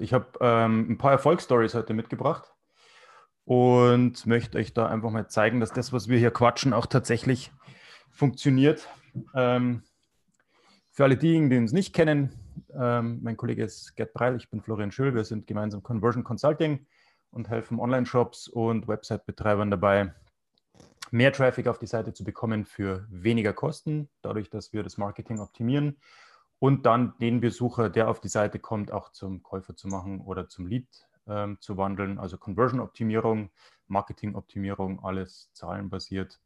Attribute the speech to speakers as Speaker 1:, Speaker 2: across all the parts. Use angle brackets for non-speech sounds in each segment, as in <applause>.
Speaker 1: Ich habe ähm, ein paar Erfolgsstories heute mitgebracht und möchte euch da einfach mal zeigen, dass das, was wir hier quatschen, auch tatsächlich funktioniert. Ähm, für alle diejenigen, die uns nicht kennen, ähm, mein Kollege ist Gerd Breil, ich bin Florian Schül, wir sind gemeinsam Conversion Consulting und helfen Online-Shops und Website-Betreibern dabei, mehr Traffic auf die Seite zu bekommen für weniger Kosten, dadurch, dass wir das Marketing optimieren und dann den Besucher, der auf die Seite kommt, auch zum Käufer zu machen oder zum Lead ähm, zu wandeln. Also Conversion-Optimierung, Marketing-Optimierung, alles zahlenbasiert.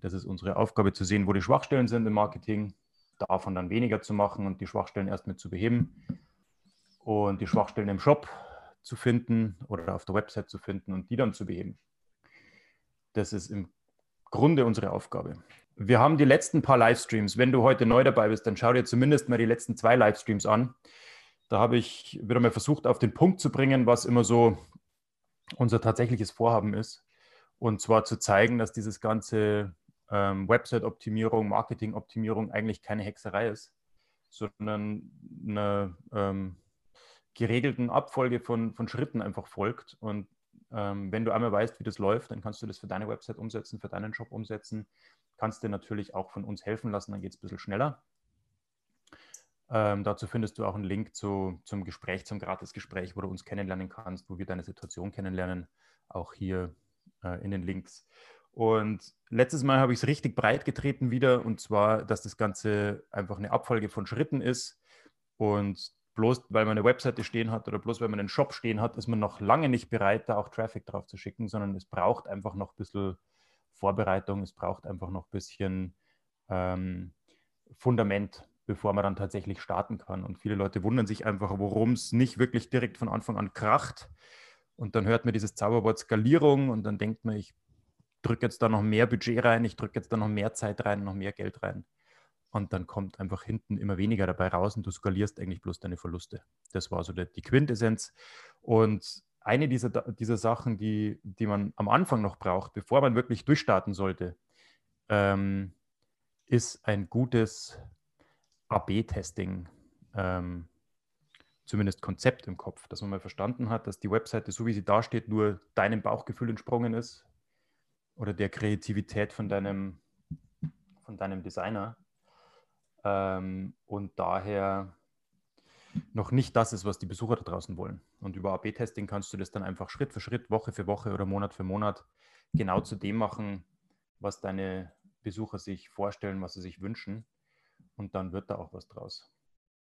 Speaker 1: Das ist unsere Aufgabe zu sehen, wo die Schwachstellen sind im Marketing, davon dann weniger zu machen und die Schwachstellen erst mit zu beheben und die Schwachstellen im Shop zu finden oder auf der Website zu finden und die dann zu beheben. Das ist im Grunde unsere Aufgabe wir haben die letzten paar Livestreams. Wenn du heute neu dabei bist, dann schau dir zumindest mal die letzten zwei Livestreams an. Da habe ich wieder mal versucht, auf den Punkt zu bringen, was immer so unser tatsächliches Vorhaben ist. Und zwar zu zeigen, dass dieses ganze ähm, Website-Optimierung, Marketing-Optimierung eigentlich keine Hexerei ist, sondern einer ähm, geregelten Abfolge von, von Schritten einfach folgt. Und ähm, wenn du einmal weißt, wie das läuft, dann kannst du das für deine Website umsetzen, für deinen Shop umsetzen kannst dir natürlich auch von uns helfen lassen, dann geht es ein bisschen schneller. Ähm, dazu findest du auch einen Link zu, zum Gespräch, zum Gratisgespräch, wo du uns kennenlernen kannst, wo wir deine Situation kennenlernen, auch hier äh, in den Links. Und letztes Mal habe ich es richtig breit getreten wieder, und zwar, dass das Ganze einfach eine Abfolge von Schritten ist. Und bloß weil man eine Webseite stehen hat oder bloß weil man einen Shop stehen hat, ist man noch lange nicht bereit, da auch Traffic drauf zu schicken, sondern es braucht einfach noch ein bisschen Vorbereitung, es braucht einfach noch ein bisschen ähm, Fundament, bevor man dann tatsächlich starten kann. Und viele Leute wundern sich einfach, warum es nicht wirklich direkt von Anfang an kracht. Und dann hört man dieses Zauberwort Skalierung und dann denkt man, ich drücke jetzt da noch mehr Budget rein, ich drücke jetzt da noch mehr Zeit rein, noch mehr Geld rein. Und dann kommt einfach hinten immer weniger dabei raus und du skalierst eigentlich bloß deine Verluste. Das war so die, die Quintessenz. Und eine dieser, dieser Sachen, die, die man am Anfang noch braucht, bevor man wirklich durchstarten sollte, ähm, ist ein gutes AB-Testing, ähm, zumindest Konzept im Kopf, dass man mal verstanden hat, dass die Webseite, so wie sie dasteht, nur deinem Bauchgefühl entsprungen ist oder der Kreativität von deinem, von deinem Designer. Ähm, und daher noch nicht das ist, was die Besucher da draußen wollen. Und über AB-Testing kannst du das dann einfach Schritt für Schritt, Woche für Woche oder Monat für Monat genau zu dem machen, was deine Besucher sich vorstellen, was sie sich wünschen. Und dann wird da auch was draus.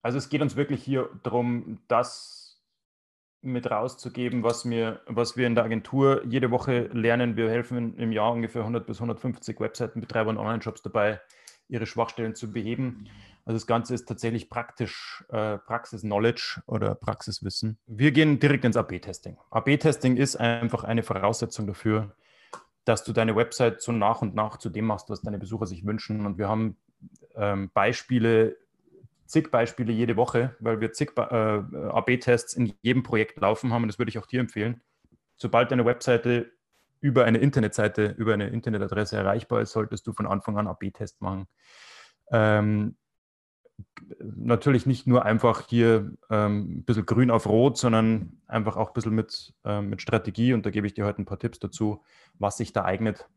Speaker 1: Also es geht uns wirklich hier darum, das mit rauszugeben, was wir, was wir in der Agentur jede Woche lernen. Wir helfen im Jahr ungefähr 100 bis 150 Webseitenbetreibern und Online-Shops dabei, ihre Schwachstellen zu beheben. Also das Ganze ist tatsächlich praktisch äh, Praxis-Knowledge oder Praxiswissen. Wir gehen direkt ins AB-Testing. AB-Testing ist einfach eine Voraussetzung dafür, dass du deine Website so nach und nach zu dem machst, was deine Besucher sich wünschen. Und wir haben ähm, Beispiele, zig Beispiele jede Woche, weil wir zig äh, AB-Tests in jedem Projekt laufen haben. Und das würde ich auch dir empfehlen. Sobald deine Webseite über eine Internetseite, über eine Internetadresse erreichbar ist, solltest du von Anfang an AB-Test machen. Ähm, natürlich nicht nur einfach hier ähm, ein bisschen grün auf rot, sondern einfach auch ein bisschen mit, ähm, mit Strategie. Und da gebe ich dir heute ein paar Tipps dazu, was sich da eignet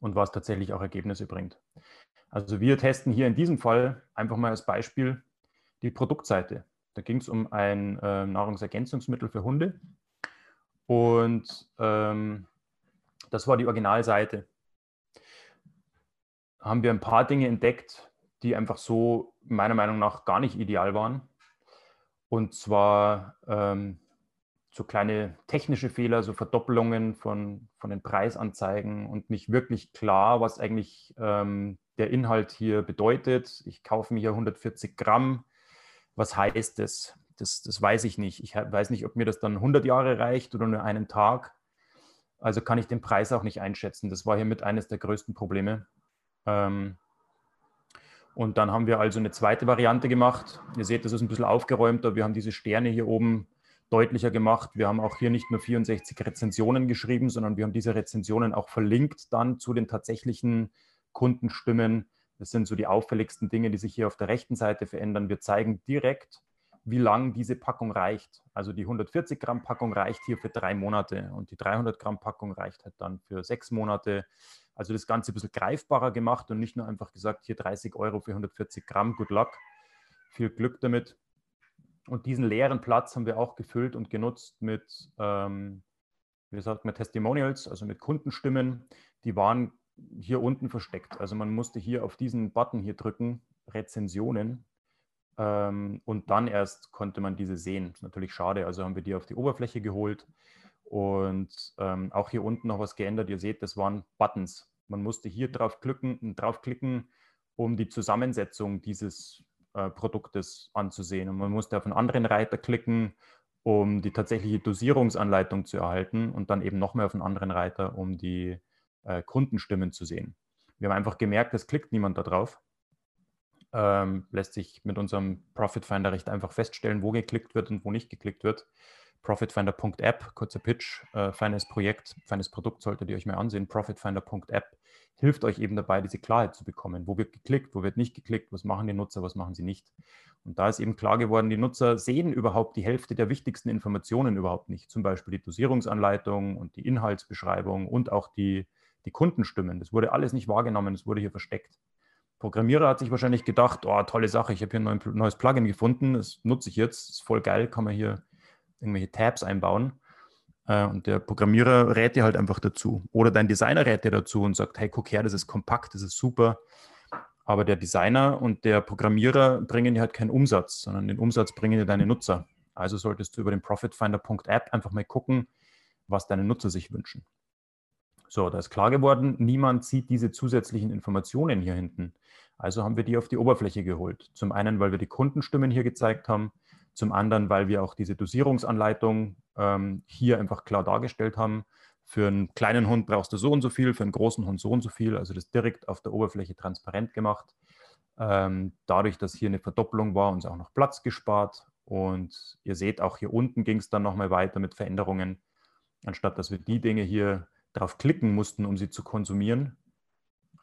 Speaker 1: und was tatsächlich auch Ergebnisse bringt. Also wir testen hier in diesem Fall einfach mal als Beispiel die Produktseite. Da ging es um ein äh, Nahrungsergänzungsmittel für Hunde. Und ähm, das war die Originalseite. Haben wir ein paar Dinge entdeckt, die einfach so meiner Meinung nach gar nicht ideal waren. Und zwar ähm, so kleine technische Fehler, so Verdoppelungen von, von den Preisanzeigen und nicht wirklich klar, was eigentlich ähm, der Inhalt hier bedeutet. Ich kaufe mir hier 140 Gramm. Was heißt das? Das? Das weiß ich nicht. Ich weiß nicht, ob mir das dann 100 Jahre reicht oder nur einen Tag. Also kann ich den Preis auch nicht einschätzen. Das war hier mit eines der größten Probleme. Ähm, und dann haben wir also eine zweite Variante gemacht. Ihr seht, das ist ein bisschen aufgeräumter. Wir haben diese Sterne hier oben deutlicher gemacht. Wir haben auch hier nicht nur 64 Rezensionen geschrieben, sondern wir haben diese Rezensionen auch verlinkt dann zu den tatsächlichen Kundenstimmen. Das sind so die auffälligsten Dinge, die sich hier auf der rechten Seite verändern. Wir zeigen direkt, wie lang diese Packung reicht. Also die 140 Gramm Packung reicht hier für drei Monate und die 300 Gramm Packung reicht halt dann für sechs Monate. Also das Ganze ein bisschen greifbarer gemacht und nicht nur einfach gesagt, hier 30 Euro für 140 Gramm, good luck, viel Glück damit. Und diesen leeren Platz haben wir auch gefüllt und genutzt mit, ähm, wie sagt man, Testimonials, also mit Kundenstimmen. Die waren hier unten versteckt. Also man musste hier auf diesen Button hier drücken, Rezensionen. Ähm, und dann erst konnte man diese sehen. Ist natürlich schade. Also haben wir die auf die Oberfläche geholt und ähm, auch hier unten noch was geändert. Ihr seht, das waren Buttons. Man musste hier drauf klicken, draufklicken, um die Zusammensetzung dieses äh, Produktes anzusehen. Und man musste auf einen anderen Reiter klicken, um die tatsächliche Dosierungsanleitung zu erhalten und dann eben noch mehr auf einen anderen Reiter, um die äh, Kundenstimmen zu sehen. Wir haben einfach gemerkt, es klickt niemand da drauf. Ähm, lässt sich mit unserem Profit Finder recht einfach feststellen, wo geklickt wird und wo nicht geklickt wird. Profitfinder.app, kurzer Pitch, äh, feines Projekt, feines Produkt solltet ihr euch mal ansehen. Profitfinder.app hilft euch eben dabei, diese Klarheit zu bekommen. Wo wird geklickt, wo wird nicht geklickt, was machen die Nutzer, was machen sie nicht. Und da ist eben klar geworden, die Nutzer sehen überhaupt die Hälfte der wichtigsten Informationen überhaupt nicht. Zum Beispiel die Dosierungsanleitung und die Inhaltsbeschreibung und auch die, die Kundenstimmen. Das wurde alles nicht wahrgenommen, das wurde hier versteckt. Programmierer hat sich wahrscheinlich gedacht, oh, tolle Sache, ich habe hier ein neues Plugin gefunden, das nutze ich jetzt, ist voll geil, kann man hier irgendwelche Tabs einbauen. Äh, und der Programmierer rät dir halt einfach dazu. Oder dein Designer rät dir dazu und sagt, hey, guck her, das ist kompakt, das ist super. Aber der Designer und der Programmierer bringen dir halt keinen Umsatz, sondern den Umsatz bringen dir deine Nutzer. Also solltest du über den Profitfinder.app einfach mal gucken, was deine Nutzer sich wünschen. So, da ist klar geworden, niemand sieht diese zusätzlichen Informationen hier hinten. Also haben wir die auf die Oberfläche geholt. Zum einen, weil wir die Kundenstimmen hier gezeigt haben, zum anderen, weil wir auch diese Dosierungsanleitung ähm, hier einfach klar dargestellt haben. Für einen kleinen Hund brauchst du so und so viel, für einen großen Hund so und so viel. Also das direkt auf der Oberfläche transparent gemacht. Ähm, dadurch, dass hier eine Verdoppelung war, uns auch noch Platz gespart. Und ihr seht, auch hier unten ging es dann nochmal weiter mit Veränderungen. Anstatt dass wir die Dinge hier drauf klicken mussten, um sie zu konsumieren,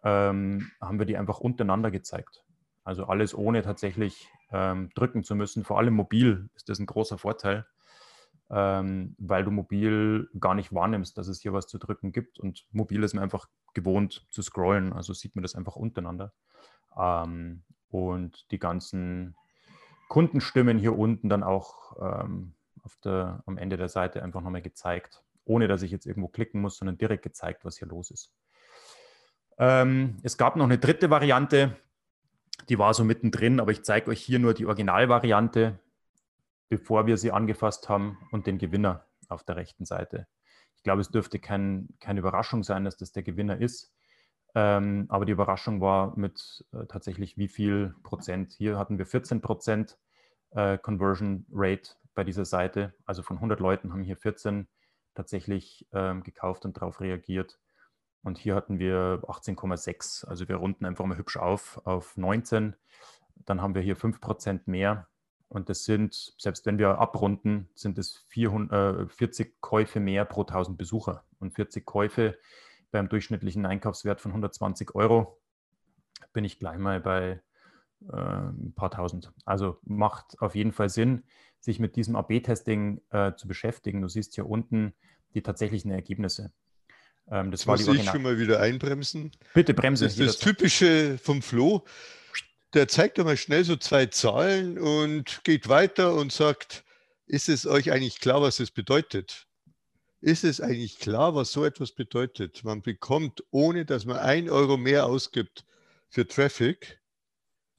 Speaker 1: ähm, haben wir die einfach untereinander gezeigt. Also alles ohne tatsächlich ähm, drücken zu müssen. Vor allem mobil ist das ein großer Vorteil, ähm, weil du mobil gar nicht wahrnimmst, dass es hier was zu drücken gibt. Und mobil ist man einfach gewohnt zu scrollen, also sieht man das einfach untereinander. Ähm, und die ganzen Kundenstimmen hier unten dann auch ähm, der, am Ende der Seite einfach nochmal gezeigt, ohne dass ich jetzt irgendwo klicken muss, sondern direkt gezeigt, was hier los ist. Ähm, es gab noch eine dritte Variante, die war so mittendrin, aber ich zeige euch hier nur die Originalvariante, bevor wir sie angefasst haben und den Gewinner auf der rechten Seite. Ich glaube, es dürfte kein, keine Überraschung sein, dass das der Gewinner ist. Ähm, aber die Überraschung war mit äh, tatsächlich wie viel Prozent. Hier hatten wir 14 Prozent äh, Conversion Rate bei dieser Seite. Also von 100 Leuten haben hier 14 tatsächlich ähm, gekauft und darauf reagiert. Und hier hatten wir 18,6. Also wir runden einfach mal hübsch auf auf 19. Dann haben wir hier 5% mehr. Und das sind, selbst wenn wir abrunden, sind es 400, äh, 40 Käufe mehr pro 1000 Besucher. Und 40 Käufe beim durchschnittlichen Einkaufswert von 120 Euro bin ich gleich mal bei äh, ein paar tausend. Also macht auf jeden Fall Sinn, sich mit diesem AB-Testing äh, zu beschäftigen. Du siehst hier unten die tatsächlichen Ergebnisse.
Speaker 2: Ähm, das, das war muss ich schon mal wieder einbremsen.
Speaker 1: Bitte bremse.
Speaker 2: Das ist das Typische vom Flo. Der zeigt einmal schnell so zwei Zahlen und geht weiter und sagt, ist es euch eigentlich klar, was es bedeutet? Ist es eigentlich klar, was so etwas bedeutet? Man bekommt, ohne dass man ein Euro mehr ausgibt für Traffic,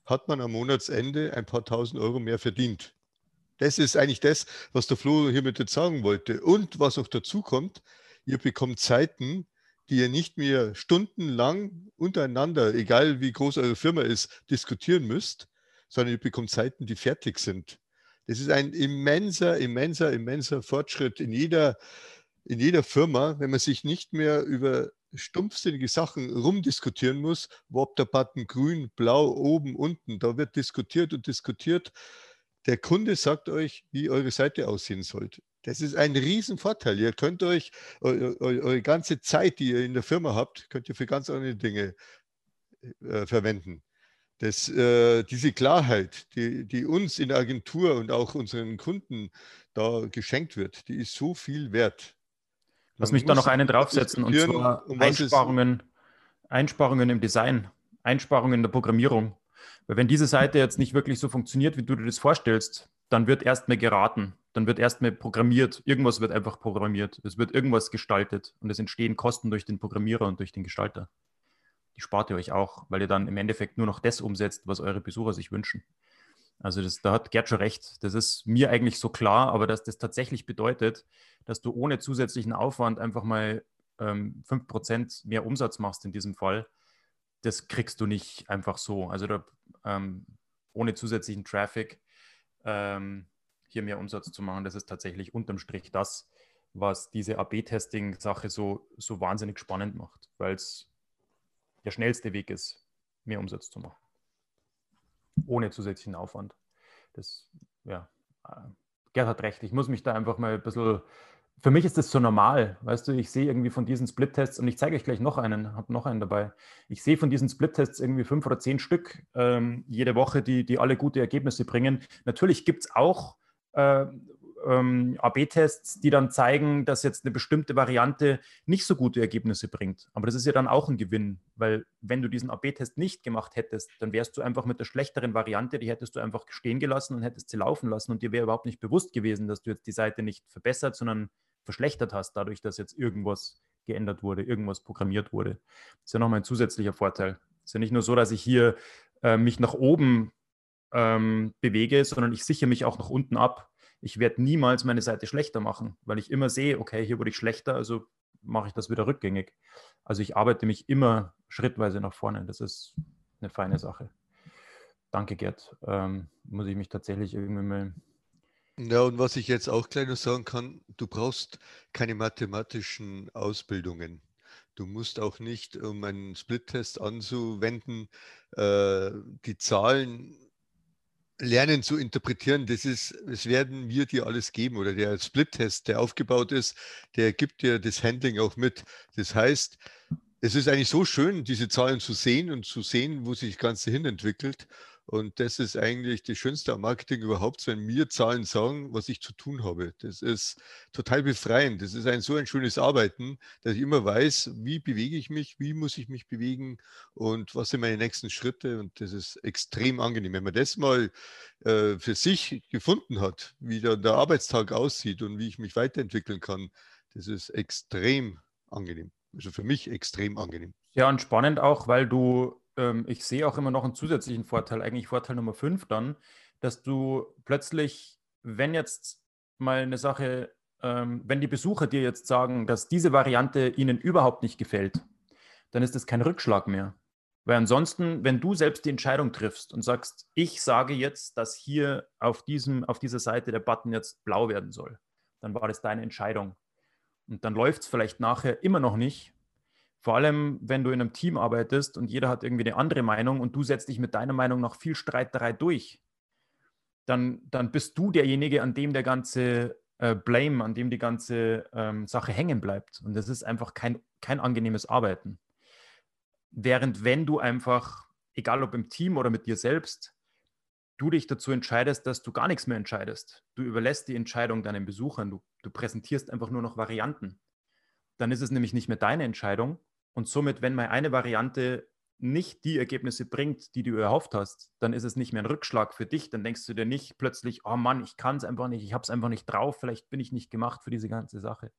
Speaker 2: hat man am Monatsende ein paar tausend Euro mehr verdient. Das ist eigentlich das, was der Flo hiermit jetzt sagen wollte. Und was auch dazu kommt, ihr bekommt Zeiten, die ihr nicht mehr stundenlang untereinander, egal wie groß eure Firma ist, diskutieren müsst, sondern ihr bekommt Zeiten, die fertig sind. Das ist ein immenser, immenser, immenser Fortschritt in jeder, in jeder Firma, wenn man sich nicht mehr über stumpfsinnige Sachen rumdiskutieren muss, wo ob der Button grün, blau, oben, unten, da wird diskutiert und diskutiert. Der Kunde sagt euch, wie eure Seite aussehen sollte. Das ist ein Riesenvorteil. Ihr könnt euch eure, ganze Zeit, die ihr in der Firma habt, könnt ihr für ganz andere Dinge äh, verwenden. Das, äh, diese Klarheit, die, die uns in der Agentur und auch unseren Kunden da geschenkt wird, die ist so viel wert.
Speaker 1: Lass mich da noch einen draufsetzen, und zwar um Einsparungen, Einsparungen im Design, Einsparungen in der Programmierung. Weil wenn diese Seite jetzt nicht wirklich so funktioniert, wie du dir das vorstellst, dann wird erstmal geraten, dann wird erstmal programmiert, irgendwas wird einfach programmiert, es wird irgendwas gestaltet und es entstehen Kosten durch den Programmierer und durch den Gestalter. Die spart ihr euch auch, weil ihr dann im Endeffekt nur noch das umsetzt, was eure Besucher sich wünschen. Also das, da hat Gerd schon recht. Das ist mir eigentlich so klar, aber dass das tatsächlich bedeutet, dass du ohne zusätzlichen Aufwand einfach mal ähm, 5% mehr Umsatz machst in diesem Fall, das kriegst du nicht einfach so. Also da, ähm, ohne zusätzlichen Traffic ähm, hier mehr Umsatz zu machen, das ist tatsächlich unterm Strich das, was diese AB-Testing-Sache so, so wahnsinnig spannend macht, weil es der schnellste Weg ist, mehr Umsatz zu machen ohne zusätzlichen Aufwand. Das, ja, äh, Gerd hat recht. Ich muss mich da einfach mal ein bisschen. Für mich ist das so normal, weißt du, ich sehe irgendwie von diesen Split-Tests und ich zeige euch gleich noch einen, habe noch einen dabei. Ich sehe von diesen Split-Tests irgendwie fünf oder zehn Stück ähm, jede Woche, die, die alle gute Ergebnisse bringen. Natürlich gibt es auch äh, ähm, AB-Tests, die dann zeigen, dass jetzt eine bestimmte Variante nicht so gute Ergebnisse bringt. Aber das ist ja dann auch ein Gewinn, weil wenn du diesen AB-Test nicht gemacht hättest, dann wärst du einfach mit der schlechteren Variante, die hättest du einfach stehen gelassen und hättest sie laufen lassen und dir wäre überhaupt nicht bewusst gewesen, dass du jetzt die Seite nicht verbessert, sondern verschlechtert hast, dadurch, dass jetzt irgendwas geändert wurde, irgendwas programmiert wurde. Das ist ja nochmal ein zusätzlicher Vorteil. Es ist ja nicht nur so, dass ich hier äh, mich nach oben ähm, bewege, sondern ich sichere mich auch nach unten ab ich werde niemals meine Seite schlechter machen, weil ich immer sehe, okay, hier wurde ich schlechter, also mache ich das wieder rückgängig. Also ich arbeite mich immer schrittweise nach vorne. Das ist eine feine Sache. Danke, Gerd. Ähm, muss ich mich tatsächlich irgendwie mal.
Speaker 2: Ja, und was ich jetzt auch noch sagen kann, du brauchst keine mathematischen Ausbildungen. Du musst auch nicht, um einen Split-Test anzuwenden, äh, die Zahlen lernen zu interpretieren, das ist, das werden wir dir alles geben oder der Split-Test, der aufgebaut ist, der gibt dir das Handling auch mit. Das heißt, es ist eigentlich so schön, diese Zahlen zu sehen und zu sehen, wo sich das Ganze hin entwickelt. Und das ist eigentlich das Schönste am Marketing überhaupt, wenn mir Zahlen sagen, was ich zu tun habe. Das ist total befreiend. Das ist ein so ein schönes Arbeiten, dass ich immer weiß, wie bewege ich mich, wie muss ich mich bewegen und was sind meine nächsten Schritte. Und das ist extrem angenehm. Wenn man das mal äh, für sich gefunden hat, wie dann der Arbeitstag aussieht und wie ich mich weiterentwickeln kann, das ist extrem angenehm. Also für mich extrem angenehm.
Speaker 1: Ja, und spannend auch, weil du ähm, ich sehe auch immer noch einen zusätzlichen Vorteil, eigentlich Vorteil Nummer 5 dann, dass du plötzlich, wenn jetzt mal eine Sache, ähm, wenn die Besucher dir jetzt sagen, dass diese Variante ihnen überhaupt nicht gefällt, dann ist das kein Rückschlag mehr. Weil ansonsten, wenn du selbst die Entscheidung triffst und sagst, ich sage jetzt, dass hier auf, diesem, auf dieser Seite der Button jetzt blau werden soll, dann war das deine Entscheidung. Und dann läuft es vielleicht nachher immer noch nicht, vor allem, wenn du in einem Team arbeitest und jeder hat irgendwie eine andere Meinung und du setzt dich mit deiner Meinung noch viel Streiterei durch, dann, dann bist du derjenige, an dem der ganze äh, Blame, an dem die ganze ähm, Sache hängen bleibt. Und das ist einfach kein, kein angenehmes Arbeiten. Während wenn du einfach, egal ob im Team oder mit dir selbst, du dich dazu entscheidest, dass du gar nichts mehr entscheidest. Du überlässt die Entscheidung deinen Besuchern. Du, du präsentierst einfach nur noch Varianten. Dann ist es nämlich nicht mehr deine Entscheidung, und somit, wenn mal eine Variante nicht die Ergebnisse bringt, die du erhofft hast, dann ist es nicht mehr ein Rückschlag für dich. Dann denkst du dir nicht plötzlich, oh Mann, ich kann es einfach nicht, ich habe es einfach nicht drauf, vielleicht bin ich nicht gemacht für diese ganze Sache.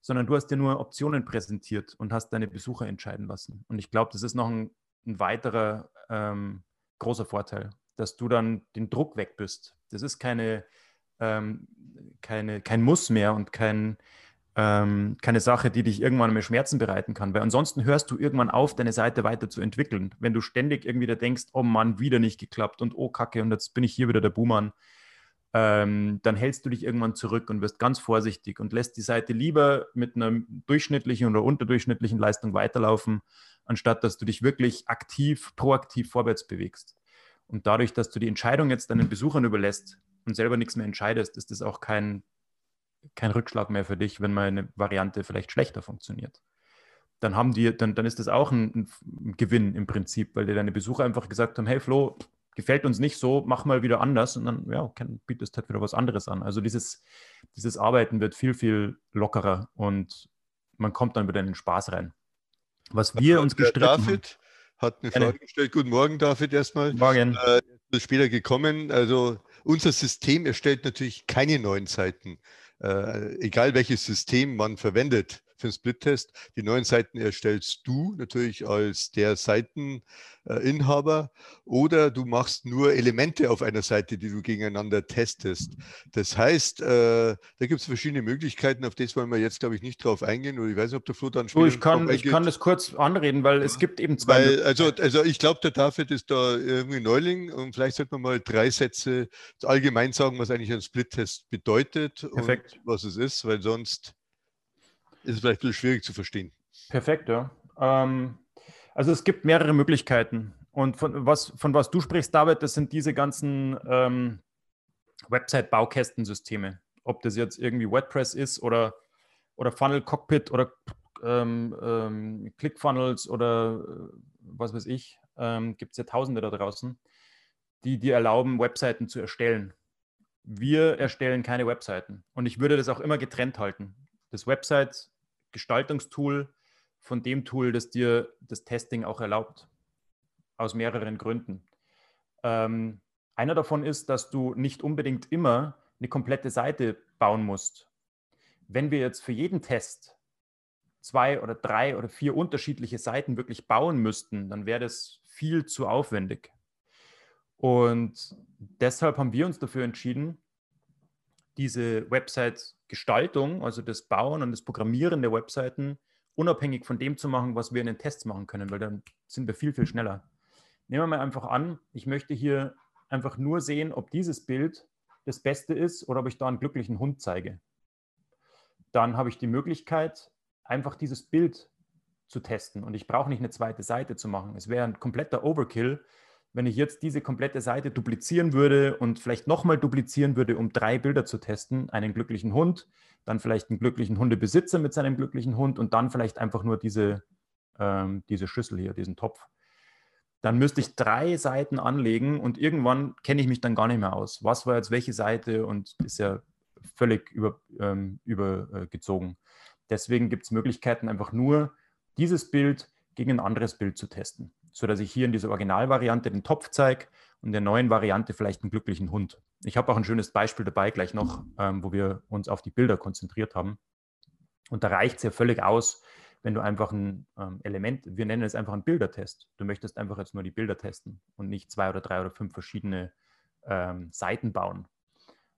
Speaker 1: Sondern du hast dir nur Optionen präsentiert und hast deine Besucher entscheiden lassen. Und ich glaube, das ist noch ein, ein weiterer ähm, großer Vorteil, dass du dann den Druck weg bist. Das ist keine, ähm, keine, kein Muss mehr und kein, ähm, keine Sache, die dich irgendwann mehr Schmerzen bereiten kann. Weil ansonsten hörst du irgendwann auf, deine Seite weiterzuentwickeln. Wenn du ständig irgendwie da denkst, oh Mann, wieder nicht geklappt und oh Kacke und jetzt bin ich hier wieder der Buhmann, ähm, dann hältst du dich irgendwann zurück und wirst ganz vorsichtig und lässt die Seite lieber mit einer durchschnittlichen oder unterdurchschnittlichen Leistung weiterlaufen, anstatt dass du dich wirklich aktiv, proaktiv vorwärts bewegst. Und dadurch, dass du die Entscheidung jetzt deinen Besuchern überlässt und selber nichts mehr entscheidest, ist das auch kein, kein Rückschlag mehr für dich, wenn mal eine Variante vielleicht schlechter funktioniert. Dann haben die, dann, dann ist das auch ein, ein Gewinn im Prinzip, weil dir deine Besucher einfach gesagt haben, hey Flo, gefällt uns nicht so, mach mal wieder anders und dann ja, bietest halt wieder was anderes an. Also dieses, dieses Arbeiten wird viel, viel lockerer und man kommt dann wieder in den Spaß rein. Was wir uns gestritten
Speaker 2: David hat eine Frage gestellt. Guten Morgen, David, erstmal.
Speaker 1: Morgen.
Speaker 2: Äh, später gekommen. Also unser System erstellt natürlich keine neuen Seiten. Äh, egal welches System man verwendet für den Split-Test. Die neuen Seiten erstellst du natürlich als der Seiteninhaber oder du machst nur Elemente auf einer Seite, die du gegeneinander testest. Das heißt, äh, da gibt es verschiedene Möglichkeiten, auf das wollen wir jetzt, glaube ich, nicht drauf eingehen. Oder ich weiß nicht, ob der Flo dann
Speaker 1: später. ich, kann, ich kann das kurz anreden, weil es gibt eben zwei.
Speaker 2: Weil, also, also ich glaube, der David ist da irgendwie Neuling und vielleicht sollte man mal drei Sätze allgemein sagen, was eigentlich ein Split-Test bedeutet
Speaker 1: Perfekt.
Speaker 2: und was es ist, weil sonst ist vielleicht ein bisschen schwierig zu verstehen.
Speaker 1: Perfekt, ja. Ähm, also es gibt mehrere Möglichkeiten. Und von was, von was du sprichst, David, das sind diese ganzen ähm, Website-Baukästensysteme. Ob das jetzt irgendwie WordPress ist oder, oder Funnel Cockpit oder ähm, ähm, ClickFunnels oder äh, was weiß ich, ähm, gibt es ja tausende da draußen, die dir erlauben, Webseiten zu erstellen. Wir erstellen keine Webseiten. Und ich würde das auch immer getrennt halten. Das Website Gestaltungstool von dem Tool, das dir das Testing auch erlaubt. Aus mehreren Gründen. Ähm, einer davon ist, dass du nicht unbedingt immer eine komplette Seite bauen musst. Wenn wir jetzt für jeden Test zwei oder drei oder vier unterschiedliche Seiten wirklich bauen müssten, dann wäre das viel zu aufwendig. Und deshalb haben wir uns dafür entschieden, diese Website-Gestaltung, also das Bauen und das Programmieren der Webseiten, unabhängig von dem zu machen, was wir in den Tests machen können, weil dann sind wir viel, viel schneller. Nehmen wir mal einfach an, ich möchte hier einfach nur sehen, ob dieses Bild das Beste ist oder ob ich da einen glücklichen Hund zeige. Dann habe ich die Möglichkeit, einfach dieses Bild zu testen. Und ich brauche nicht eine zweite Seite zu machen. Es wäre ein kompletter Overkill, wenn ich jetzt diese komplette Seite duplizieren würde und vielleicht nochmal duplizieren würde, um drei Bilder zu testen, einen glücklichen Hund, dann vielleicht einen glücklichen Hundebesitzer mit seinem glücklichen Hund und dann vielleicht einfach nur diese, ähm, diese Schüssel hier, diesen Topf. Dann müsste ich drei Seiten anlegen und irgendwann kenne ich mich dann gar nicht mehr aus. Was war jetzt welche Seite und ist ja völlig über, ähm, übergezogen. Deswegen gibt es Möglichkeiten, einfach nur dieses Bild gegen ein anderes Bild zu testen sodass ich hier in dieser Originalvariante den Topf zeige und in der neuen Variante vielleicht einen glücklichen Hund. Ich habe auch ein schönes Beispiel dabei gleich noch, ähm, wo wir uns auf die Bilder konzentriert haben. Und da reicht es ja völlig aus, wenn du einfach ein ähm, Element, wir nennen es einfach einen Bildertest. Du möchtest einfach jetzt nur die Bilder testen und nicht zwei oder drei oder fünf verschiedene ähm, Seiten bauen.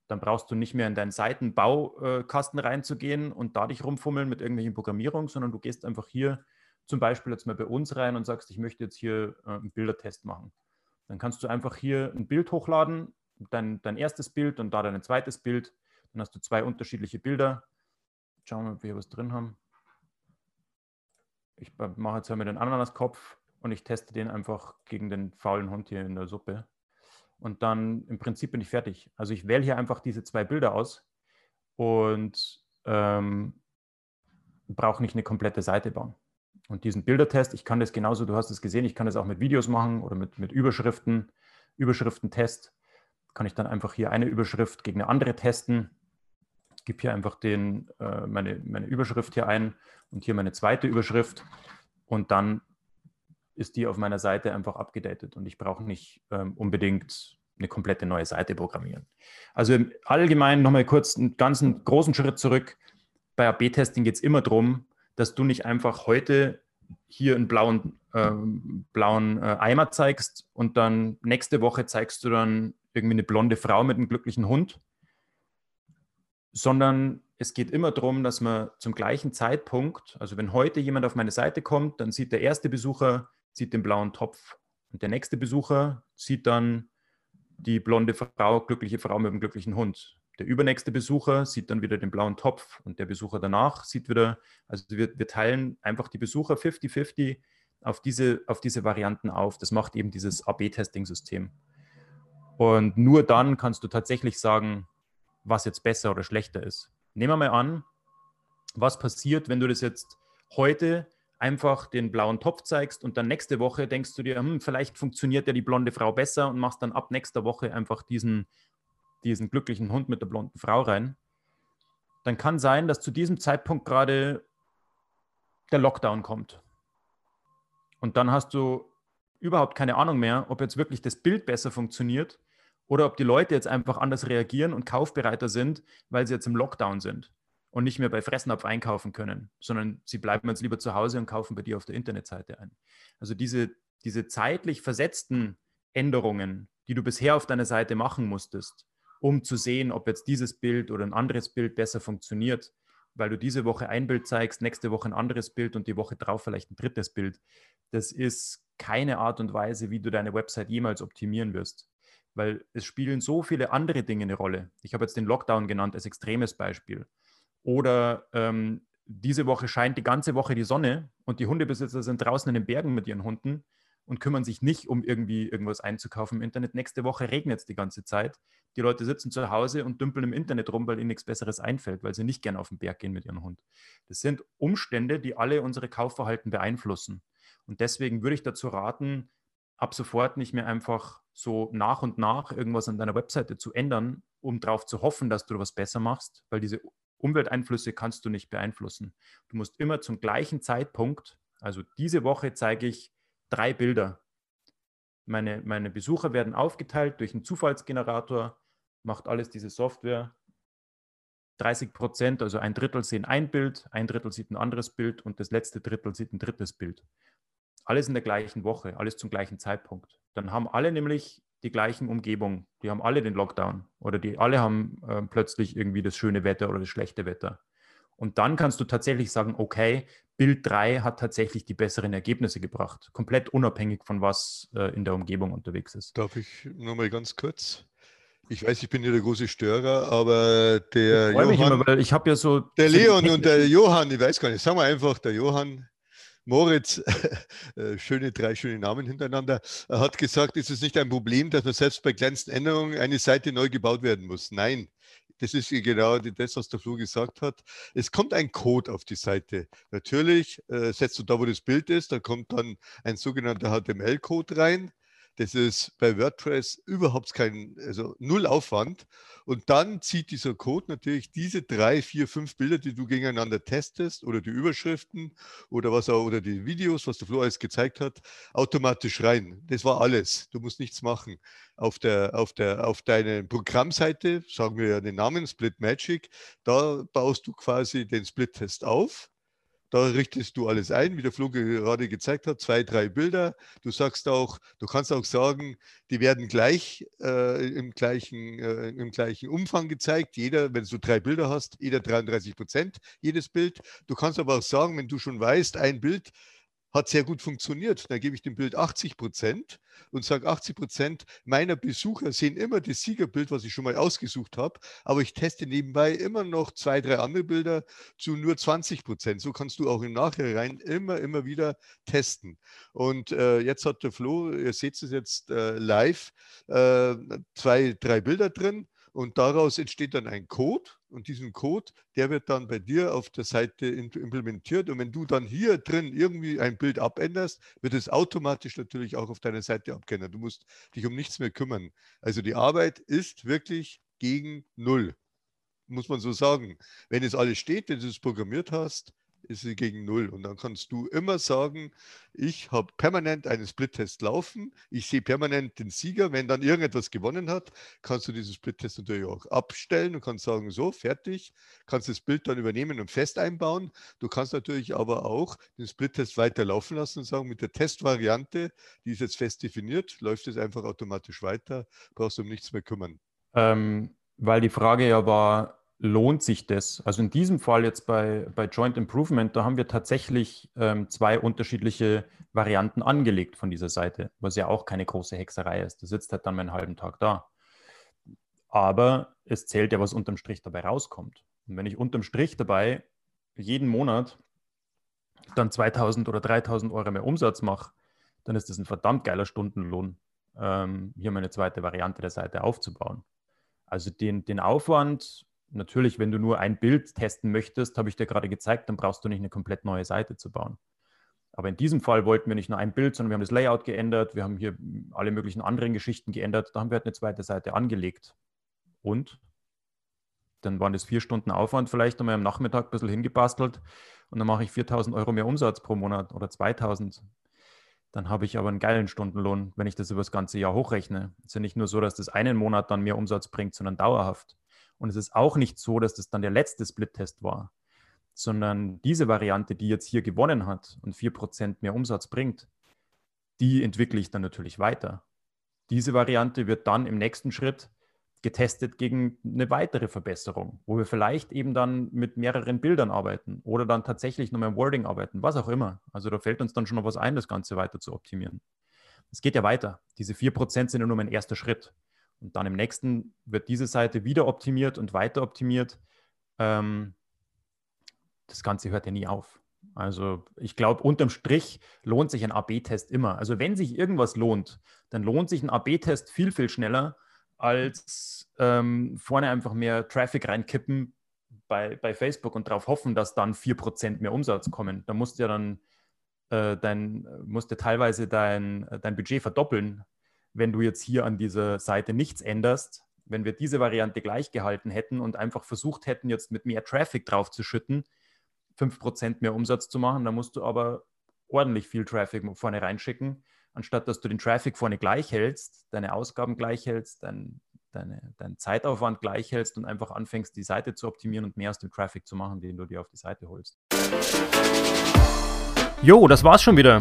Speaker 1: Dann brauchst du nicht mehr in deinen Seitenbaukasten reinzugehen und da dich rumfummeln mit irgendwelchen Programmierungen, sondern du gehst einfach hier zum Beispiel jetzt mal bei uns rein und sagst, ich möchte jetzt hier äh, einen Bildertest machen. Dann kannst du einfach hier ein Bild hochladen, dein, dein erstes Bild und da dein zweites Bild. Dann hast du zwei unterschiedliche Bilder. Schauen wir mal, ob wir hier was drin haben. Ich mache jetzt mal den Ananaskopf und ich teste den einfach gegen den faulen Hund hier in der Suppe. Und dann im Prinzip bin ich fertig. Also ich wähle hier einfach diese zwei Bilder aus und ähm, brauche nicht eine komplette Seite bauen. Und diesen Bildertest, ich kann das genauso, du hast es gesehen, ich kann das auch mit Videos machen oder mit, mit Überschriften, Überschriftentest. Kann ich dann einfach hier eine Überschrift gegen eine andere testen. Ich gebe hier einfach den, äh, meine, meine Überschrift hier ein und hier meine zweite Überschrift. Und dann ist die auf meiner Seite einfach abgedatet und ich brauche nicht ähm, unbedingt eine komplette neue Seite programmieren. Also im Allgemeinen nochmal kurz einen ganzen großen Schritt zurück. Bei AB-Testing geht es immer darum, dass du nicht einfach heute hier einen blauen, äh, blauen äh, Eimer zeigst und dann nächste Woche zeigst du dann irgendwie eine blonde Frau mit einem glücklichen Hund, sondern es geht immer darum, dass man zum gleichen Zeitpunkt, also wenn heute jemand auf meine Seite kommt, dann sieht der erste Besucher sieht den blauen Topf und der nächste Besucher sieht dann die blonde Frau, glückliche Frau mit dem glücklichen Hund. Der übernächste Besucher sieht dann wieder den blauen Topf und der Besucher danach sieht wieder, also wir, wir teilen einfach die Besucher 50-50 auf diese, auf diese Varianten auf. Das macht eben dieses AB-Testing-System. Und nur dann kannst du tatsächlich sagen, was jetzt besser oder schlechter ist. Nehmen wir mal an, was passiert, wenn du das jetzt heute einfach den blauen Topf zeigst und dann nächste Woche denkst du dir, hm, vielleicht funktioniert ja die blonde Frau besser und machst dann ab nächster Woche einfach diesen, diesen glücklichen Hund mit der blonden Frau rein. Dann kann sein, dass zu diesem Zeitpunkt gerade der Lockdown kommt. Und dann hast du überhaupt keine Ahnung mehr, ob jetzt wirklich das Bild besser funktioniert oder ob die Leute jetzt einfach anders reagieren und kaufbereiter sind, weil sie jetzt im Lockdown sind und nicht mehr bei Fressnapf einkaufen können, sondern sie bleiben jetzt lieber zu Hause und kaufen bei dir auf der Internetseite ein. Also diese, diese zeitlich versetzten Änderungen, die du bisher auf deiner Seite machen musstest, um zu sehen, ob jetzt dieses Bild oder ein anderes Bild besser funktioniert, weil du diese Woche ein Bild zeigst, nächste Woche ein anderes Bild und die Woche drauf vielleicht ein drittes Bild. Das ist keine Art und Weise, wie du deine Website jemals optimieren wirst, weil es spielen so viele andere Dinge eine Rolle. Ich habe jetzt den Lockdown genannt als extremes Beispiel. Oder ähm, diese Woche scheint die ganze Woche die Sonne und die Hundebesitzer sind draußen in den Bergen mit ihren Hunden und kümmern sich nicht um irgendwie irgendwas einzukaufen im Internet. Nächste Woche regnet es die ganze Zeit. Die Leute sitzen zu Hause und dümpeln im Internet rum, weil ihnen nichts Besseres einfällt, weil sie nicht gerne auf den Berg gehen mit ihrem Hund. Das sind Umstände, die alle unsere Kaufverhalten beeinflussen. Und deswegen würde ich dazu raten, ab sofort nicht mehr einfach so nach und nach irgendwas an deiner Webseite zu ändern, um darauf zu hoffen, dass du was besser machst, weil diese Umwelteinflüsse kannst du nicht beeinflussen. Du musst immer zum gleichen Zeitpunkt, also diese Woche zeige ich drei Bilder. Meine, meine Besucher werden aufgeteilt durch einen Zufallsgenerator, macht alles diese Software. 30 Prozent, also ein Drittel sehen ein Bild, ein Drittel sieht ein anderes Bild und das letzte Drittel sieht ein drittes Bild. Alles in der gleichen Woche, alles zum gleichen Zeitpunkt. Dann haben alle nämlich die gleichen Umgebung. Die haben alle den Lockdown oder die alle haben äh, plötzlich irgendwie das schöne Wetter oder das schlechte Wetter. Und dann kannst du tatsächlich sagen, okay, Bild 3 hat tatsächlich die besseren Ergebnisse gebracht, komplett unabhängig von was äh, in der Umgebung unterwegs ist.
Speaker 2: Darf ich nur mal ganz kurz? Ich weiß, ich bin hier der große Störer, aber der
Speaker 1: ich Johann, mich immer, weil ich habe ja so
Speaker 2: der Leon und der Johann, ich weiß gar nicht, sagen wir einfach, der Johann Moritz, <laughs> äh, schöne drei schöne Namen hintereinander, hat gesagt, ist es nicht ein Problem, dass man selbst bei kleinsten Änderungen eine Seite neu gebaut werden muss? Nein, das ist genau das, was der Flo gesagt hat. Es kommt ein Code auf die Seite. Natürlich äh, setzt du da, wo das Bild ist, da kommt dann ein sogenannter HTML-Code rein. Das ist bei WordPress überhaupt kein, also null Aufwand. Und dann zieht dieser Code natürlich diese drei, vier, fünf Bilder, die du gegeneinander testest oder die Überschriften oder was auch, oder die Videos, was der Flo alles gezeigt hat, automatisch rein. Das war alles. Du musst nichts machen. Auf der, auf der, auf deiner Programmseite, sagen wir ja den Namen Split Magic, da baust du quasi den Split-Test auf da richtest du alles ein, wie der Flo gerade gezeigt hat, zwei, drei Bilder. Du sagst auch, du kannst auch sagen, die werden gleich äh, im, gleichen, äh, im gleichen Umfang gezeigt. Jeder, wenn du drei Bilder hast, jeder 33 Prozent, jedes Bild. Du kannst aber auch sagen, wenn du schon weißt, ein Bild hat sehr gut funktioniert. Dann gebe ich dem Bild 80 Prozent und sage, 80 Prozent meiner Besucher sehen immer das Siegerbild, was ich schon mal ausgesucht habe, aber ich teste nebenbei immer noch zwei, drei andere Bilder zu nur 20 Prozent. So kannst du auch im Nachhinein immer, immer wieder testen. Und äh, jetzt hat der Flo, ihr seht es jetzt äh, live, äh, zwei, drei Bilder drin und daraus entsteht dann ein Code und diesen Code, der wird dann bei dir auf der Seite implementiert. Und wenn du dann hier drin irgendwie ein Bild abänderst, wird es automatisch natürlich auch auf deiner Seite abgeändert. Du musst dich um nichts mehr kümmern. Also die Arbeit ist wirklich gegen Null, muss man so sagen. Wenn es alles steht, wenn du es programmiert hast, ist sie gegen Null. Und dann kannst du immer sagen, ich habe permanent einen Split-Test laufen, ich sehe permanent den Sieger. Wenn dann irgendetwas gewonnen hat, kannst du diesen Split-Test natürlich auch abstellen und kannst sagen, so, fertig, kannst das Bild dann übernehmen und fest einbauen. Du kannst natürlich aber auch den Split-Test weiter laufen lassen und sagen, mit der Testvariante, die ist jetzt fest definiert, läuft es einfach automatisch weiter, brauchst du um nichts mehr kümmern.
Speaker 1: Ähm, weil die Frage ja war, lohnt sich das? Also in diesem Fall jetzt bei, bei Joint Improvement, da haben wir tatsächlich ähm, zwei unterschiedliche Varianten angelegt von dieser Seite, was ja auch keine große Hexerei ist. Das sitzt halt dann mal einen halben Tag da. Aber es zählt ja, was unterm Strich dabei rauskommt. Und wenn ich unterm Strich dabei jeden Monat dann 2000 oder 3000 Euro mehr Umsatz mache, dann ist das ein verdammt geiler Stundenlohn, ähm, hier meine zweite Variante der Seite aufzubauen. Also den, den Aufwand natürlich, wenn du nur ein Bild testen möchtest, habe ich dir gerade gezeigt, dann brauchst du nicht eine komplett neue Seite zu bauen. Aber in diesem Fall wollten wir nicht nur ein Bild, sondern wir haben das Layout geändert, wir haben hier alle möglichen anderen Geschichten geändert. Da haben wir halt eine zweite Seite angelegt. Und dann waren das vier Stunden Aufwand vielleicht nochmal am Nachmittag ein bisschen hingebastelt und dann mache ich 4000 Euro mehr Umsatz pro Monat oder 2000. Dann habe ich aber einen geilen Stundenlohn, wenn ich das über das ganze Jahr hochrechne. Es ist ja nicht nur so, dass das einen Monat dann mehr Umsatz bringt, sondern dauerhaft. Und es ist auch nicht so, dass das dann der letzte Split-Test war, sondern diese Variante, die jetzt hier gewonnen hat und 4% mehr Umsatz bringt, die entwickle ich dann natürlich weiter. Diese Variante wird dann im nächsten Schritt getestet gegen eine weitere Verbesserung, wo wir vielleicht eben dann mit mehreren Bildern arbeiten oder dann tatsächlich nur mit Wording arbeiten, was auch immer. Also da fällt uns dann schon noch was ein, das Ganze weiter zu optimieren. Es geht ja weiter. Diese 4% sind ja nur mein erster Schritt. Und dann im nächsten wird diese Seite wieder optimiert und weiter optimiert. Ähm, das Ganze hört ja nie auf. Also ich glaube, unterm Strich lohnt sich ein AB-Test immer. Also wenn sich irgendwas lohnt, dann lohnt sich ein AB-Test viel, viel schneller, als ähm, vorne einfach mehr Traffic reinkippen bei, bei Facebook und darauf hoffen, dass dann 4% mehr Umsatz kommen. Da musst du ja dann äh, dein, musst du teilweise dein, dein Budget verdoppeln, wenn du jetzt hier an dieser Seite nichts änderst, wenn wir diese Variante gleich gehalten hätten und einfach versucht hätten, jetzt mit mehr Traffic draufzuschütten, 5% mehr Umsatz zu machen, dann musst du aber ordentlich viel Traffic vorne reinschicken, anstatt dass du den Traffic vorne gleich hältst, deine Ausgaben gleich hältst, dein, deine, deinen Zeitaufwand gleich hältst und einfach anfängst, die Seite zu optimieren und mehr aus dem Traffic zu machen, den du dir auf die Seite holst.
Speaker 3: Jo, das war's schon wieder.